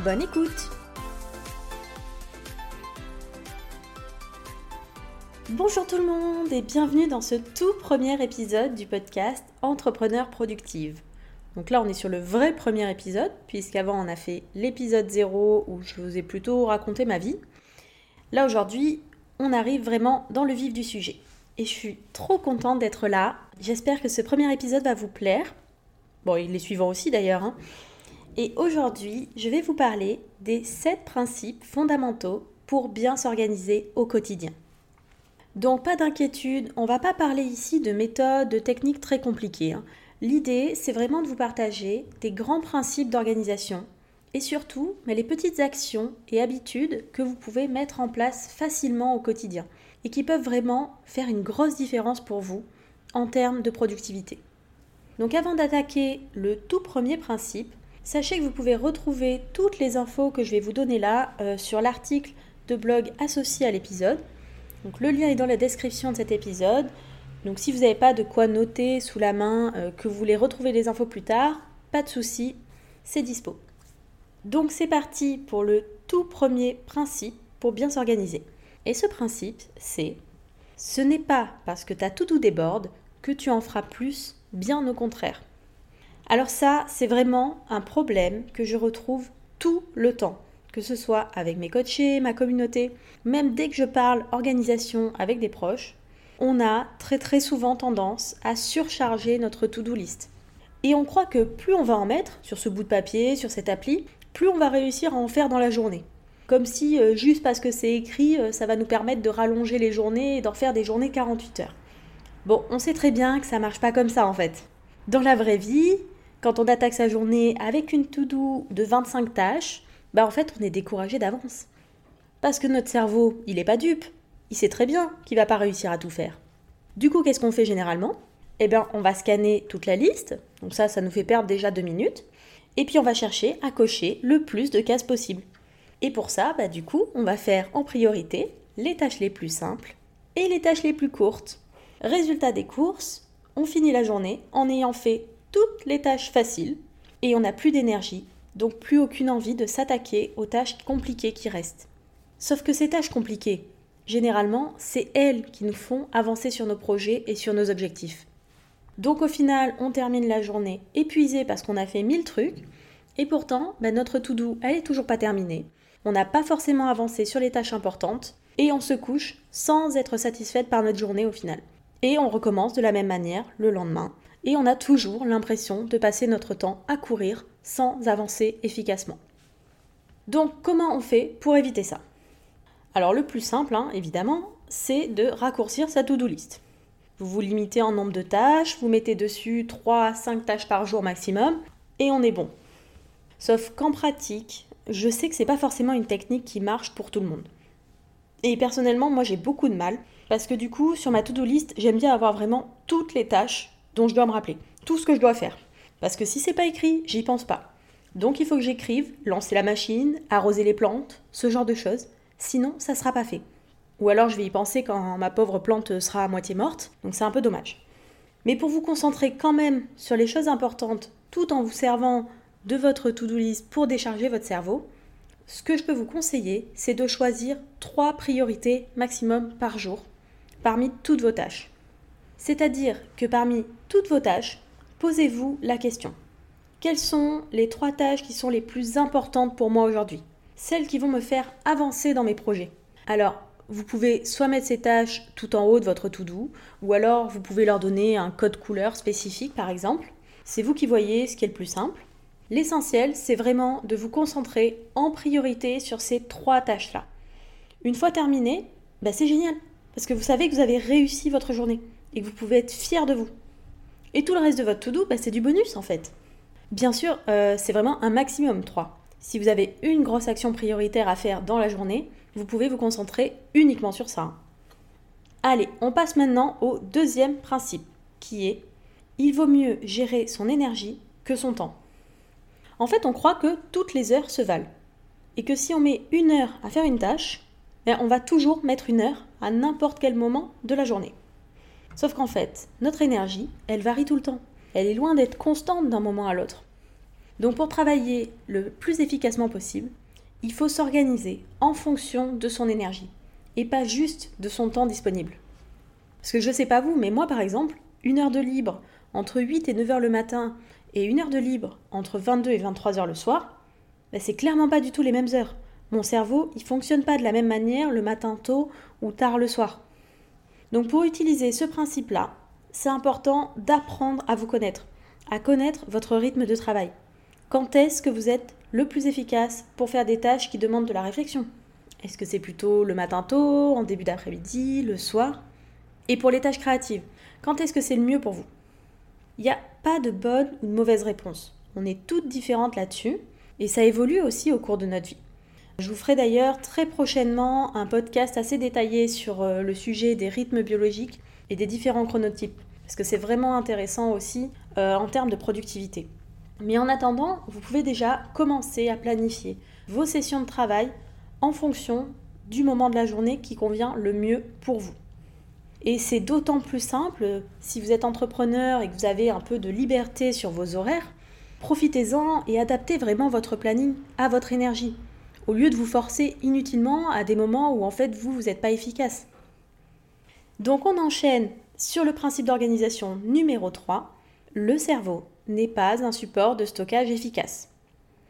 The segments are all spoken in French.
Bonne écoute Bonjour tout le monde et bienvenue dans ce tout premier épisode du podcast Entrepreneur Productive. Donc là on est sur le vrai premier épisode, puisqu'avant on a fait l'épisode 0 où je vous ai plutôt raconté ma vie. Là aujourd'hui on arrive vraiment dans le vif du sujet. Et je suis trop contente d'être là. J'espère que ce premier épisode va vous plaire. Bon, il est suivant aussi d'ailleurs. Hein. Et aujourd'hui, je vais vous parler des 7 principes fondamentaux pour bien s'organiser au quotidien. Donc pas d'inquiétude, on va pas parler ici de méthodes, de techniques très compliquées. Hein. L'idée, c'est vraiment de vous partager des grands principes d'organisation et surtout mais les petites actions et habitudes que vous pouvez mettre en place facilement au quotidien et qui peuvent vraiment faire une grosse différence pour vous en termes de productivité. Donc avant d'attaquer le tout premier principe, sachez que vous pouvez retrouver toutes les infos que je vais vous donner là euh, sur l'article de blog associé à l'épisode. Donc le lien est dans la description de cet épisode. Donc si vous n'avez pas de quoi noter sous la main, euh, que vous voulez retrouver les infos plus tard, pas de souci, c'est dispo. Donc c'est parti pour le tout premier principe pour bien s'organiser. Et ce principe, c'est ce n'est pas parce que ta tout déborde que tu en feras plus bien au contraire. Alors ça, c'est vraiment un problème que je retrouve tout le temps, que ce soit avec mes coachés, ma communauté, même dès que je parle organisation avec des proches, on a très très souvent tendance à surcharger notre to-do list. Et on croit que plus on va en mettre sur ce bout de papier, sur cette appli, plus on va réussir à en faire dans la journée. Comme si euh, juste parce que c'est écrit, euh, ça va nous permettre de rallonger les journées et d'en faire des journées 48 heures. Bon, on sait très bien que ça marche pas comme ça en fait. Dans la vraie vie, quand on attaque sa journée avec une to-do de 25 tâches, bah en fait on est découragé d'avance. Parce que notre cerveau, il est pas dupe. Il sait très bien qu'il va pas réussir à tout faire. Du coup, qu'est-ce qu'on fait généralement? Eh bien, on va scanner toute la liste. Donc ça, ça nous fait perdre déjà deux minutes. Et puis on va chercher à cocher le plus de cases possible. Et pour ça, bah, du coup, on va faire en priorité les tâches les plus simples et les tâches les plus courtes. Résultat des courses, on finit la journée en ayant fait toutes les tâches faciles et on n'a plus d'énergie, donc plus aucune envie de s'attaquer aux tâches compliquées qui restent. Sauf que ces tâches compliquées, généralement, c'est elles qui nous font avancer sur nos projets et sur nos objectifs. Donc au final, on termine la journée épuisé parce qu'on a fait mille trucs, et pourtant, bah, notre to-do, elle est toujours pas terminée. On n'a pas forcément avancé sur les tâches importantes, et on se couche sans être satisfaite par notre journée au final. Et on recommence de la même manière le lendemain. Et on a toujours l'impression de passer notre temps à courir sans avancer efficacement. Donc comment on fait pour éviter ça? Alors le plus simple, hein, évidemment, c'est de raccourcir sa to-do list. Vous vous limitez en nombre de tâches, vous mettez dessus 3 à 5 tâches par jour maximum, et on est bon. Sauf qu'en pratique, je sais que c'est pas forcément une technique qui marche pour tout le monde. Et personnellement, moi j'ai beaucoup de mal parce que du coup, sur ma to-do list, j'aime bien avoir vraiment toutes les tâches dont je dois me rappeler, tout ce que je dois faire. Parce que si c'est pas écrit, j'y pense pas. Donc il faut que j'écrive, lancer la machine, arroser les plantes, ce genre de choses. Sinon, ça sera pas fait. Ou alors je vais y penser quand ma pauvre plante sera à moitié morte, donc c'est un peu dommage. Mais pour vous concentrer quand même sur les choses importantes, tout en vous servant de votre to-do list pour décharger votre cerveau, ce que je peux vous conseiller, c'est de choisir trois priorités maximum par jour parmi toutes vos tâches. C'est-à-dire que parmi toutes vos tâches, posez-vous la question. Quelles sont les trois tâches qui sont les plus importantes pour moi aujourd'hui? Celles qui vont me faire avancer dans mes projets. Alors, vous pouvez soit mettre ces tâches tout en haut de votre to-do, ou alors vous pouvez leur donner un code couleur spécifique par exemple. C'est vous qui voyez ce qui est le plus simple. L'essentiel, c'est vraiment de vous concentrer en priorité sur ces trois tâches-là. Une fois terminé, bah c'est génial, parce que vous savez que vous avez réussi votre journée et que vous pouvez être fier de vous. Et tout le reste de votre to-do, bah, c'est du bonus en fait. Bien sûr, euh, c'est vraiment un maximum 3. Si vous avez une grosse action prioritaire à faire dans la journée, vous pouvez vous concentrer uniquement sur ça. Allez, on passe maintenant au deuxième principe, qui est il vaut mieux gérer son énergie que son temps. En fait, on croit que toutes les heures se valent. Et que si on met une heure à faire une tâche, ben, on va toujours mettre une heure à n'importe quel moment de la journée. Sauf qu'en fait, notre énergie, elle varie tout le temps. Elle est loin d'être constante d'un moment à l'autre. Donc pour travailler le plus efficacement possible, il faut s'organiser en fonction de son énergie et pas juste de son temps disponible. Parce que je ne sais pas vous, mais moi par exemple, une heure de libre entre 8 et 9 heures le matin et une heure de libre entre 22 et 23 heures le soir, ben, c'est clairement pas du tout les mêmes heures. Mon cerveau, il fonctionne pas de la même manière le matin tôt ou tard le soir. Donc pour utiliser ce principe-là, c'est important d'apprendre à vous connaître, à connaître votre rythme de travail. Quand est-ce que vous êtes le plus efficace pour faire des tâches qui demandent de la réflexion? Est-ce que c'est plutôt le matin tôt, en début d'après-midi, le soir? Et pour les tâches créatives, quand est-ce que c'est le mieux pour vous? Il n'y a pas de bonne ou de mauvaise réponse. On est toutes différentes là-dessus et ça évolue aussi au cours de notre vie. Je vous ferai d'ailleurs très prochainement un podcast assez détaillé sur euh, le sujet des rythmes biologiques et des différents chronotypes, parce que c'est vraiment intéressant aussi euh, en termes de productivité. Mais en attendant, vous pouvez déjà commencer à planifier vos sessions de travail en fonction du moment de la journée qui convient le mieux pour vous. Et c'est d'autant plus simple si vous êtes entrepreneur et que vous avez un peu de liberté sur vos horaires. Profitez-en et adaptez vraiment votre planning à votre énergie au lieu de vous forcer inutilement à des moments où en fait vous, vous n'êtes pas efficace. Donc on enchaîne sur le principe d'organisation numéro 3. Le cerveau n'est pas un support de stockage efficace.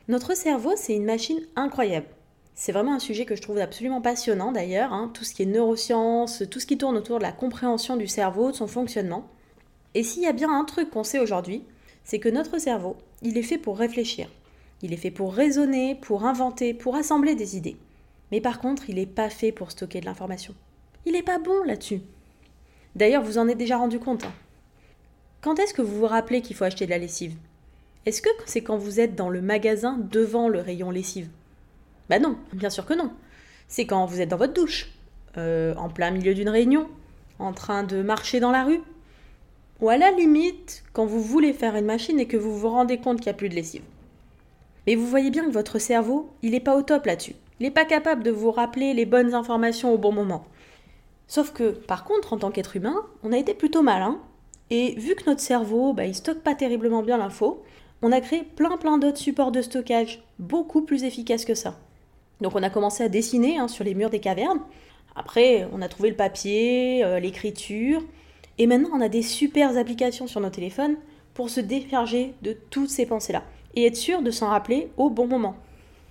Notre cerveau, c'est une machine incroyable. C'est vraiment un sujet que je trouve absolument passionnant d'ailleurs, hein, tout ce qui est neurosciences, tout ce qui tourne autour de la compréhension du cerveau, de son fonctionnement. Et s'il y a bien un truc qu'on sait aujourd'hui, c'est que notre cerveau, il est fait pour réfléchir. Il est fait pour raisonner, pour inventer, pour assembler des idées. Mais par contre, il n'est pas fait pour stocker de l'information. Il n'est pas bon là-dessus. D'ailleurs, vous en êtes déjà rendu compte. Hein. Quand est-ce que vous vous rappelez qu'il faut acheter de la lessive? Est-ce que c'est quand vous êtes dans le magasin devant le rayon lessive? Bah non, bien sûr que non. C'est quand vous êtes dans votre douche, euh, en plein milieu d'une réunion, en train de marcher dans la rue, ou à la limite quand vous voulez faire une machine et que vous vous rendez compte qu'il n'y a plus de lessive. Mais vous voyez bien que votre cerveau, il n'est pas au top là-dessus. Il n'est pas capable de vous rappeler les bonnes informations au bon moment. Sauf que, par contre, en tant qu'être humain, on a été plutôt malin. Et vu que notre cerveau, bah, il stocke pas terriblement bien l'info, on a créé plein plein d'autres supports de stockage beaucoup plus efficaces que ça. Donc on a commencé à dessiner hein, sur les murs des cavernes. Après, on a trouvé le papier, euh, l'écriture. Et maintenant, on a des super applications sur nos téléphones pour se décharger de toutes ces pensées-là et être sûr de s'en rappeler au bon moment.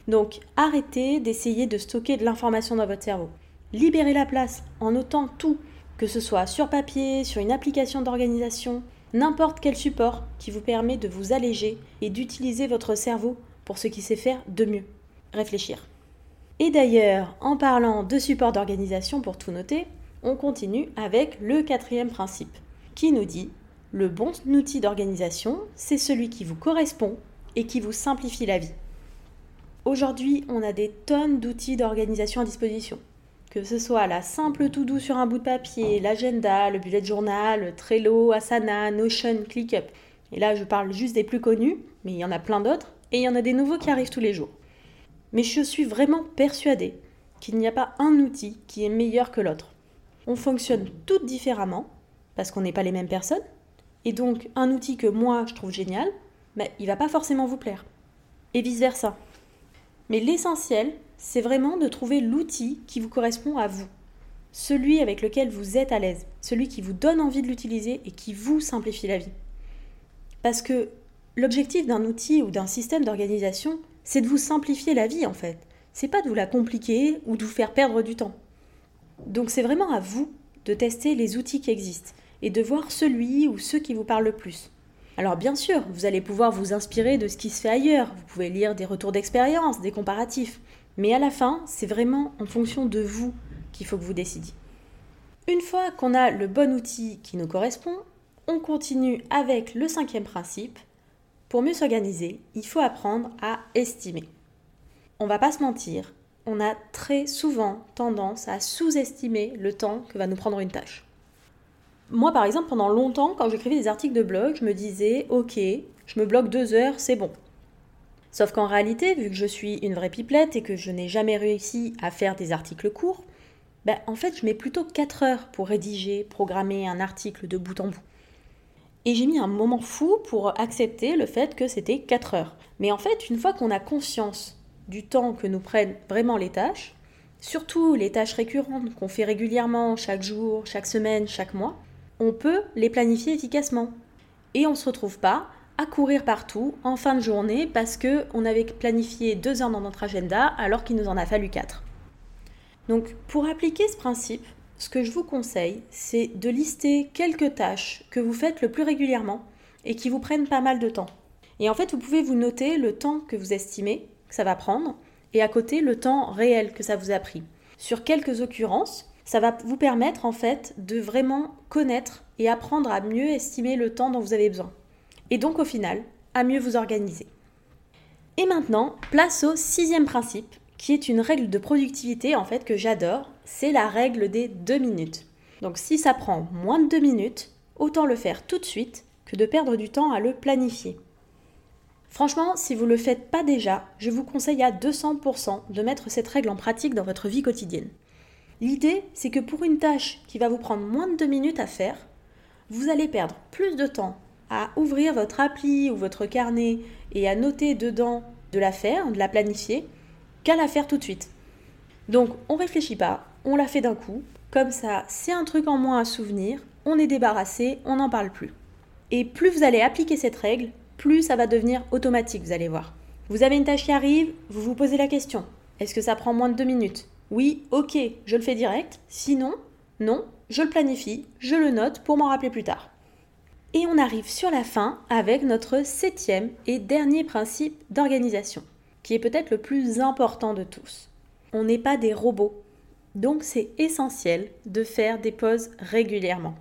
Donc arrêtez d'essayer de stocker de l'information dans votre cerveau. Libérez la place en notant tout, que ce soit sur papier, sur une application d'organisation, n'importe quel support qui vous permet de vous alléger et d'utiliser votre cerveau pour ce qu'il sait faire de mieux, réfléchir. Et d'ailleurs, en parlant de support d'organisation pour tout noter, on continue avec le quatrième principe, qui nous dit le bon outil d'organisation, c'est celui qui vous correspond et qui vous simplifie la vie. Aujourd'hui, on a des tonnes d'outils d'organisation à disposition. Que ce soit la simple to doux sur un bout de papier, l'agenda, le bullet journal, Trello, Asana, Notion, ClickUp. Et là, je parle juste des plus connus, mais il y en a plein d'autres, et il y en a des nouveaux qui arrivent tous les jours. Mais je suis vraiment persuadée qu'il n'y a pas un outil qui est meilleur que l'autre. On fonctionne toutes différemment, parce qu'on n'est pas les mêmes personnes, et donc un outil que moi je trouve génial, mais il va pas forcément vous plaire. Et vice-versa. Mais l'essentiel, c'est vraiment de trouver l'outil qui vous correspond à vous. Celui avec lequel vous êtes à l'aise, celui qui vous donne envie de l'utiliser et qui vous simplifie la vie. Parce que l'objectif d'un outil ou d'un système d'organisation, c'est de vous simplifier la vie en fait. C'est pas de vous la compliquer ou de vous faire perdre du temps. Donc c'est vraiment à vous de tester les outils qui existent et de voir celui ou ceux qui vous parlent le plus. Alors bien sûr, vous allez pouvoir vous inspirer de ce qui se fait ailleurs, vous pouvez lire des retours d'expérience, des comparatifs, mais à la fin, c'est vraiment en fonction de vous qu'il faut que vous décidiez. Une fois qu'on a le bon outil qui nous correspond, on continue avec le cinquième principe. Pour mieux s'organiser, il faut apprendre à estimer. on va pas se mentir, on a très souvent tendance à sous-estimer le temps que va nous prendre une tâche. Moi, par exemple, pendant longtemps, quand j'écrivais des articles de blog, je me disais, ok, je me bloque deux heures, c'est bon. Sauf qu'en réalité, vu que je suis une vraie pipelette et que je n'ai jamais réussi à faire des articles courts, ben, en fait, je mets plutôt 4 heures pour rédiger, programmer un article de bout en bout. Et j'ai mis un moment fou pour accepter le fait que c'était 4 heures. Mais en fait, une fois qu'on a conscience du temps que nous prennent vraiment les tâches, surtout les tâches récurrentes qu'on fait régulièrement chaque jour, chaque semaine, chaque mois, on peut les planifier efficacement. Et on ne se retrouve pas à courir partout en fin de journée parce qu'on avait planifié deux heures dans notre agenda alors qu'il nous en a fallu quatre. Donc pour appliquer ce principe, ce que je vous conseille, c'est de lister quelques tâches que vous faites le plus régulièrement et qui vous prennent pas mal de temps. Et en fait, vous pouvez vous noter le temps que vous estimez que ça va prendre et à côté le temps réel que ça vous a pris. Sur quelques occurrences, ça va vous permettre en fait de vraiment connaître et apprendre à mieux estimer le temps dont vous avez besoin. Et donc au final, à mieux vous organiser. Et maintenant, place au sixième principe, qui est une règle de productivité en fait que j'adore, c'est la règle des deux minutes. Donc si ça prend moins de deux minutes, autant le faire tout de suite que de perdre du temps à le planifier. Franchement, si vous ne le faites pas déjà, je vous conseille à 200% de mettre cette règle en pratique dans votre vie quotidienne. L'idée, c'est que pour une tâche qui va vous prendre moins de deux minutes à faire, vous allez perdre plus de temps à ouvrir votre appli ou votre carnet et à noter dedans de la faire, de la planifier, qu'à la faire tout de suite. Donc on réfléchit pas, on la fait d'un coup, comme ça c'est un truc en moins à souvenir, on est débarrassé, on n'en parle plus. Et plus vous allez appliquer cette règle, plus ça va devenir automatique, vous allez voir. Vous avez une tâche qui arrive, vous vous posez la question, est-ce que ça prend moins de deux minutes? Oui, ok, je le fais direct, sinon, non, je le planifie, je le note pour m'en rappeler plus tard. Et on arrive sur la fin avec notre septième et dernier principe d'organisation qui est peut-être le plus important de tous. On n'est pas des robots, donc c'est essentiel de faire des pauses régulièrement.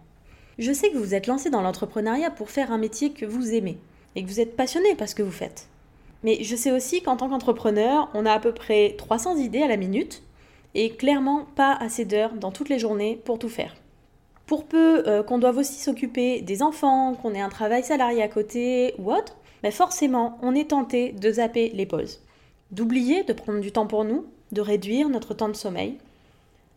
Je sais que vous êtes lancé dans l'entrepreneuriat pour faire un métier que vous aimez et que vous êtes passionné par ce que vous faites. Mais je sais aussi qu'en tant qu'entrepreneur, on a à peu près 300 idées à la minute et clairement pas assez d'heures dans toutes les journées pour tout faire. Pour peu euh, qu'on doive aussi s'occuper des enfants, qu'on ait un travail salarié à côté ou autre, mais forcément on est tenté de zapper les pauses d'oublier de prendre du temps pour nous, de réduire notre temps de sommeil.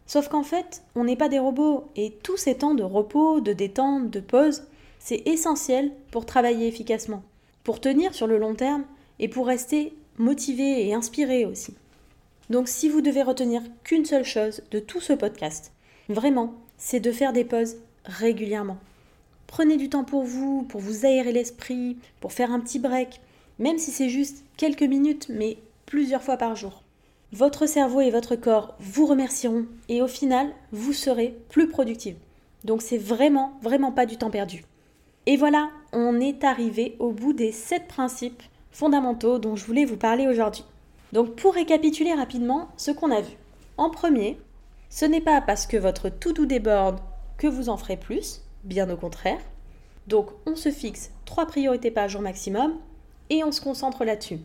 Sauf qu'en fait, on n'est pas des robots et tous ces temps de repos, de détente, de pause, c'est essentiel pour travailler efficacement, pour tenir sur le long terme et pour rester motivé et inspiré aussi. Donc si vous devez retenir qu'une seule chose de tout ce podcast, vraiment, c'est de faire des pauses régulièrement. Prenez du temps pour vous, pour vous aérer l'esprit, pour faire un petit break, même si c'est juste quelques minutes, mais plusieurs fois par jour. Votre cerveau et votre corps vous remercieront et au final, vous serez plus productive. Donc c'est vraiment, vraiment pas du temps perdu. Et voilà, on est arrivé au bout des 7 principes fondamentaux dont je voulais vous parler aujourd'hui. Donc pour récapituler rapidement ce qu'on a vu. En premier, ce n'est pas parce que votre to-do déborde que vous en ferez plus, bien au contraire. Donc on se fixe 3 priorités par jour maximum et on se concentre là-dessus.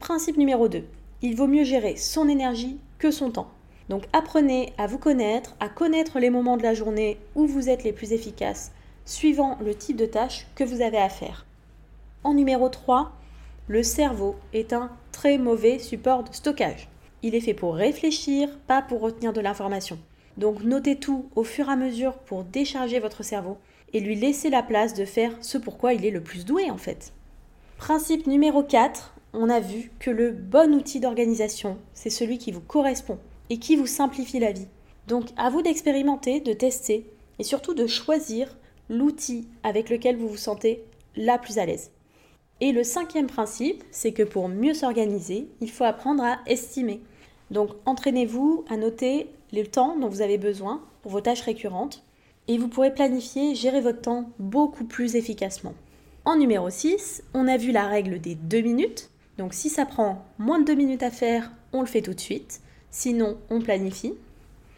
Principe numéro 2. Il vaut mieux gérer son énergie que son temps. Donc apprenez à vous connaître, à connaître les moments de la journée où vous êtes les plus efficaces, suivant le type de tâche que vous avez à faire. En numéro 3, le cerveau est un très mauvais support de stockage. Il est fait pour réfléchir, pas pour retenir de l'information. Donc notez tout au fur et à mesure pour décharger votre cerveau et lui laisser la place de faire ce pourquoi il est le plus doué en fait. Principe numéro 4, on a vu que le bon outil d'organisation, c'est celui qui vous correspond et qui vous simplifie la vie. Donc à vous d'expérimenter, de tester et surtout de choisir l'outil avec lequel vous vous sentez la plus à l'aise. Et le cinquième principe, c'est que pour mieux s'organiser, il faut apprendre à estimer. Donc entraînez-vous à noter le temps dont vous avez besoin pour vos tâches récurrentes et vous pourrez planifier, gérer votre temps beaucoup plus efficacement. En numéro 6, on a vu la règle des deux minutes. Donc si ça prend moins de deux minutes à faire, on le fait tout de suite. Sinon, on planifie.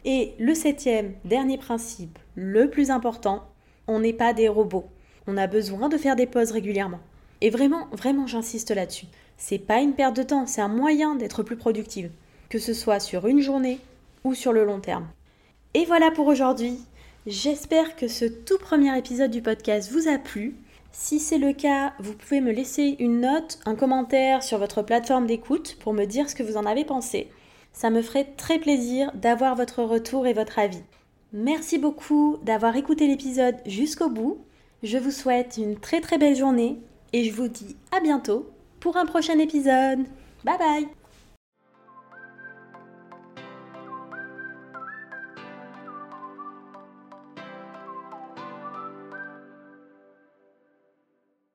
Et le septième, dernier principe, le plus important, on n'est pas des robots. On a besoin de faire des pauses régulièrement. Et vraiment, vraiment, j'insiste là-dessus. C'est pas une perte de temps, c'est un moyen d'être plus productive, que ce soit sur une journée ou sur le long terme. Et voilà pour aujourd'hui. J'espère que ce tout premier épisode du podcast vous a plu. Si c'est le cas, vous pouvez me laisser une note, un commentaire sur votre plateforme d'écoute pour me dire ce que vous en avez pensé. Ça me ferait très plaisir d'avoir votre retour et votre avis. Merci beaucoup d'avoir écouté l'épisode jusqu'au bout. Je vous souhaite une très très belle journée et je vous dis à bientôt pour un prochain épisode. Bye bye